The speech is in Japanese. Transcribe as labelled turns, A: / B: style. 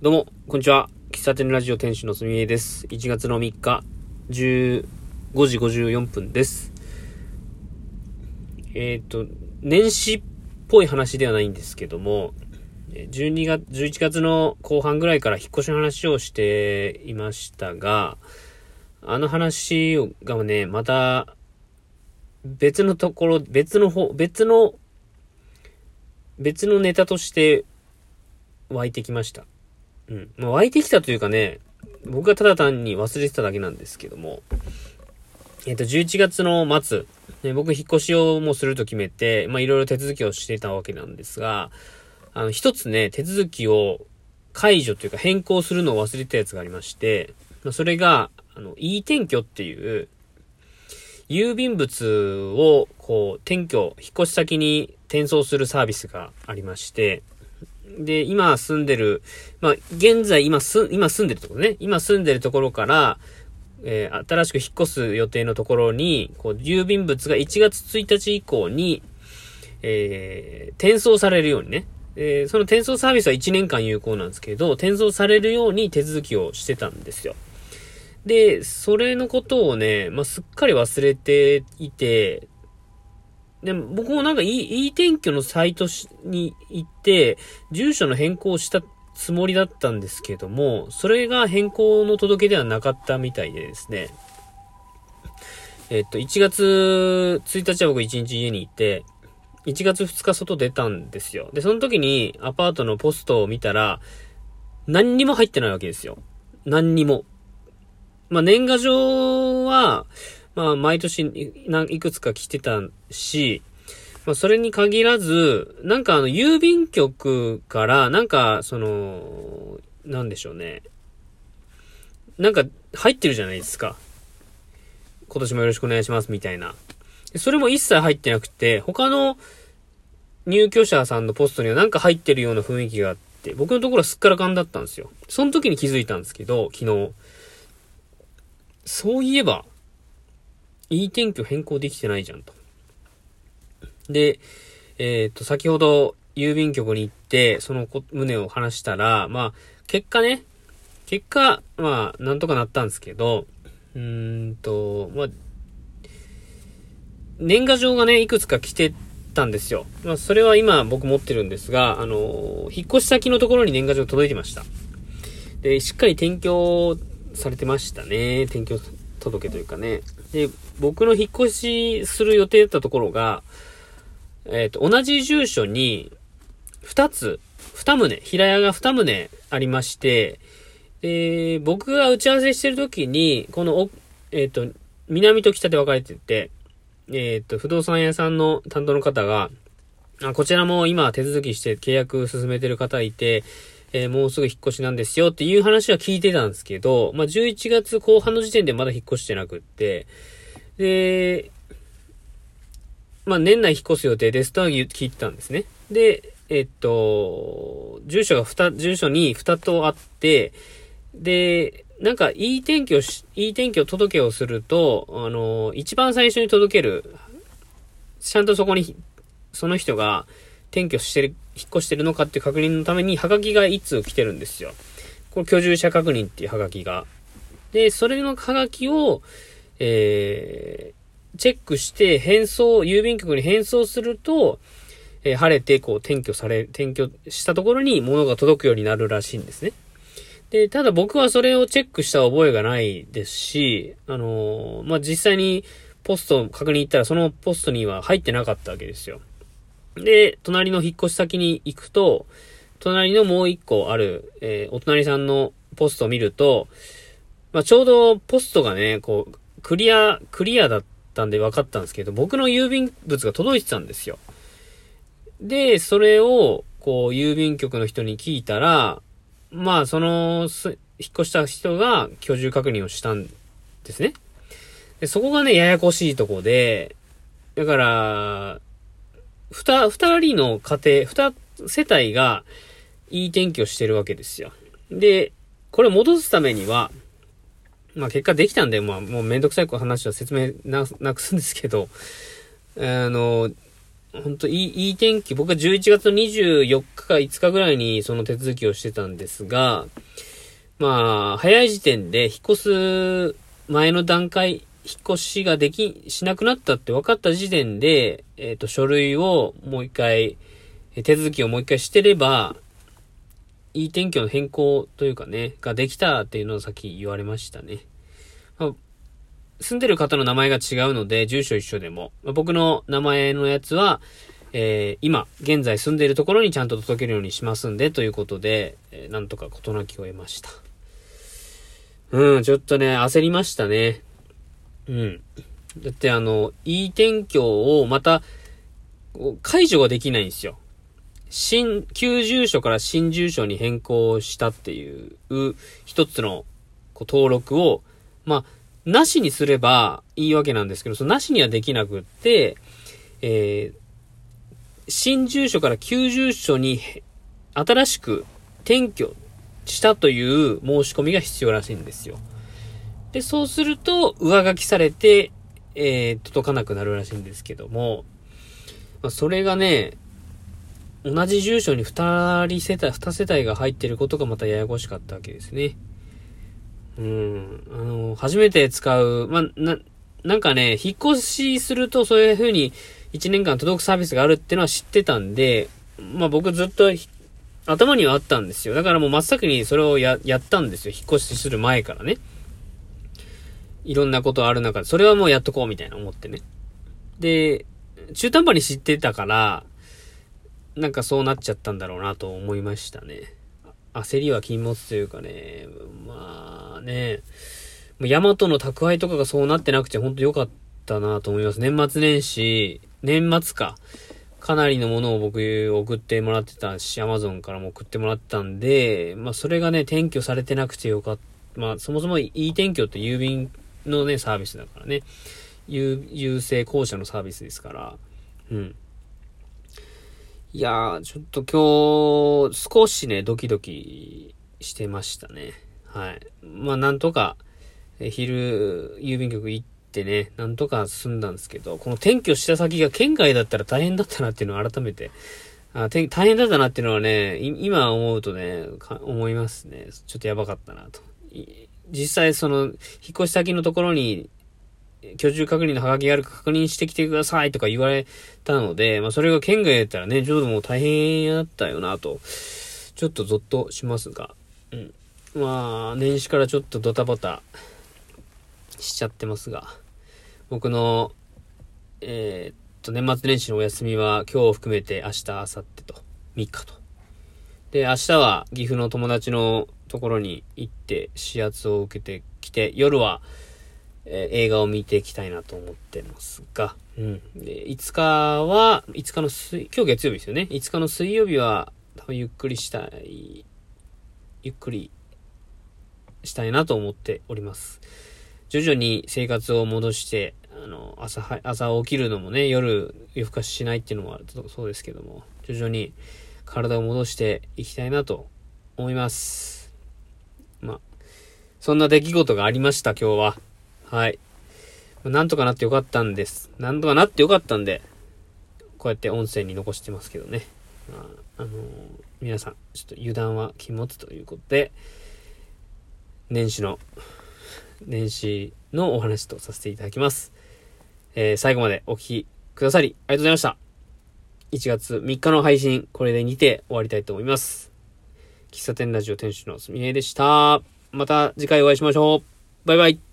A: どうも、こんにちは。喫茶店ラジオ店主のすみえです。1月の3日、15時54分です。えっ、ー、と、年始っぽい話ではないんですけども、12月、11月の後半ぐらいから引っ越しの話をしていましたが、あの話がね、また、別のところ、別の方、別の、別のネタとして湧いてきました。うん。まあ、湧いてきたというかね、僕がただ単に忘れてただけなんですけども、えっ、と、11月の末、ね、僕引っ越しをもうすると決めて、まあ、いろいろ手続きをしていたわけなんですが、あの、一つね、手続きを解除というか変更するのを忘れたやつがありまして、まあそれが、あの、e 転居っていう、郵便物を、こう、転居、引っ越し先に転送するサービスがありまして、で、今住んでる、まあ、現在今す、今住んでるところね、今住んでるところから、えー、新しく引っ越す予定のところに、こう、郵便物が1月1日以降に、えー、転送されるようにね、えー、その転送サービスは1年間有効なんですけど、転送されるように手続きをしてたんですよ。で、それのことをね、まあ、すっかり忘れていて、でも僕もなんか E, e 転居のサイトに行って、住所の変更をしたつもりだったんですけども、それが変更の届けではなかったみたいでですね。えっと、1月1日は僕1日家にいて、1月2日外出たんですよ。で、その時にアパートのポストを見たら、何にも入ってないわけですよ。何にも。まあ、年賀状は、まあ、毎年いくつか来てたし、まあ、それに限らず、なんかあの、郵便局から、なんか、その、なんでしょうね。なんか、入ってるじゃないですか。今年もよろしくお願いします、みたいな。それも一切入ってなくて、他の入居者さんのポストにはなんか入ってるような雰囲気があって、僕のところはすっからかんだったんですよ。その時に気づいたんですけど、昨日。そういえば、いい天気を変更できてないじゃんと。で、えっ、ー、と、先ほど郵便局に行って、その旨を話したら、まあ、結果ね、結果、まあ、なんとかなったんですけど、うーんと、まあ、年賀状がね、いくつか来てたんですよ。まあ、それは今僕持ってるんですが、あの、引っ越し先のところに年賀状届いてました。で、しっかり転居されてましたね。転居届けというかね。で、僕の引っ越しする予定だったところが、えっ、ー、と、同じ住所に、二つ、二棟、平屋が二棟ありまして、で、僕が打ち合わせしてる時に、この、えっ、ー、と、南と北で分かれてて、えっ、ー、と、不動産屋さんの担当の方が、あこちらも今手続きして契約進めてる方いて、えー、もうすぐ引っ越しなんですよっていう話は聞いてたんですけど、まあ、11月後半の時点でまだ引っ越してなくって、で、まあ、年内引っ越す予定ですとは聞いてたんですね。で、えっと、住所が二、住所に二とあって、で、なんか、いい天気をし、いい天気を届けをすると、あの、一番最初に届ける、ちゃんとそこに、その人が転居してる、引っ越してるのかっていう確認のために、ハガキが一通来てるんですよ。これ居住者確認っていうハガキが。で、それのハガキを、えー、チェックして返送、郵便局に返送すると、えー、晴れてこう転居され、転居したところに物が届くようになるらしいんですね。で、ただ僕はそれをチェックした覚えがないですし、あのー、まあ、実際にポスト確認行ったらそのポストには入ってなかったわけですよ。で、隣の引っ越し先に行くと、隣のもう一個ある、えー、お隣さんのポストを見ると、まあ、ちょうどポストがね、こう、クリア、クリアだったんで分かったんですけど、僕の郵便物が届いてたんですよ。で、それを、こう、郵便局の人に聞いたら、まあ、その、引っ越した人が居住確認をしたんですね。で、そこがね、ややこしいとこで、だから、二、二人の家庭、二世帯がいい天気をしてるわけですよ。で、これ戻すためには、まあ結果できたんで、まあもうめんどくさい話は説明な、くすんですけど、あの、本当いい、いい天気。僕は11月の24日か5日ぐらいにその手続きをしてたんですが、まあ、早い時点で引っ越す前の段階、引っ越しができ、しなくなったって分かった時点で、えっ、ー、と、書類をもう一回、手続きをもう一回してれば、いい天気の変更というかね、ができたっていうのをさっき言われましたね。まあ、住んでる方の名前が違うので、住所一緒でも、まあ、僕の名前のやつは、えー、今、現在住んでいるところにちゃんと届けるようにしますんで、ということで、えー、なんとか事なきを得ました。うん、ちょっとね、焦りましたね。うん。だってあの、いい転居をまた、解除ができないんですよ。新、旧住所から新住所に変更したっていう、一つの、こう、登録を、まあ、なしにすればいいわけなんですけど、そのなしにはできなくって、えー、新住所から旧住所に新しく転居したという申し込みが必要らしいんですよ。で、そうすると、上書きされて、えー、届かなくなるらしいんですけども、まあ、それがね、同じ住所に二人世帯、二世帯が入ってることがまたややこしかったわけですね。うん。あの、初めて使う、まあ、な、なんかね、引っ越しするとそういう風に1年間届くサービスがあるってのは知ってたんで、まあ僕ずっと頭にはあったんですよ。だからもう真っ先にそれをや、やったんですよ。引っ越しする前からね。いろんなことある中で、それはもうやっとこうみたいな思ってね。で、中途半端に知ってたから、なんかそうなっちゃったんだろうなと思いましたね。焦りは禁物というかね、まあね、ヤマトの宅配とかがそうなってなくてほんと良かったなと思います。年末年始、年末か。かなりのものを僕送ってもらってたし、アマゾンからも送ってもらったんで、まあそれがね、転居されてなくてよかった。まあそもそもいい転居って郵便のね、サービスだからね。郵、郵政公社のサービスですから。うん。いやー、ちょっと今日、少しね、ドキドキしてましたね。はい。まあ、なんとか、昼、郵便局行ってね、なんとか済んだんですけど、この転居した先が県外だったら大変だったなっていうのを改めて、あ大変だったなっていうのはね、今思うとね、思いますね。ちょっとやばかったなと。実際その、引っ越し先のところに居住確認のハガキがあるか確認してきてくださいとか言われたので、まあそれが県外だったらね、ちょっともう大変だったよなと、ちょっとゾッとしますが、うん。まあ、年始からちょっとドタバタしちゃってますが、僕の、えー、っと、年末年始のお休みは今日を含めて明日、明後日と、3日と。で、明日は岐阜の友達のところに行って視圧を受けてきて、夜は、えー、映画を見ていきたいなと思ってますが、うん。で、5日は、5日の水、今日月曜日ですよね。5日の水曜日は、多分ゆっくりしたい、ゆっくりしたいなと思っております。徐々に生活を戻して、あの、朝は、朝起きるのもね、夜夜更かししないっていうのもそうですけども、徐々に体を戻していきたいなと思います。まあ、そんな出来事がありました、今日は。はい。なんとかなってよかったんです。なんとかなってよかったんで、こうやって音声に残してますけどね。まあ、あのー、皆さん、ちょっと油断は禁物ということで、年始の、年始のお話とさせていただきます。えー、最後までお聴きくださり、ありがとうございました。1月3日の配信、これでにて終わりたいと思います。喫茶店ラジオ店主のすみえでした。また次回お会いしましょう。バイバイ。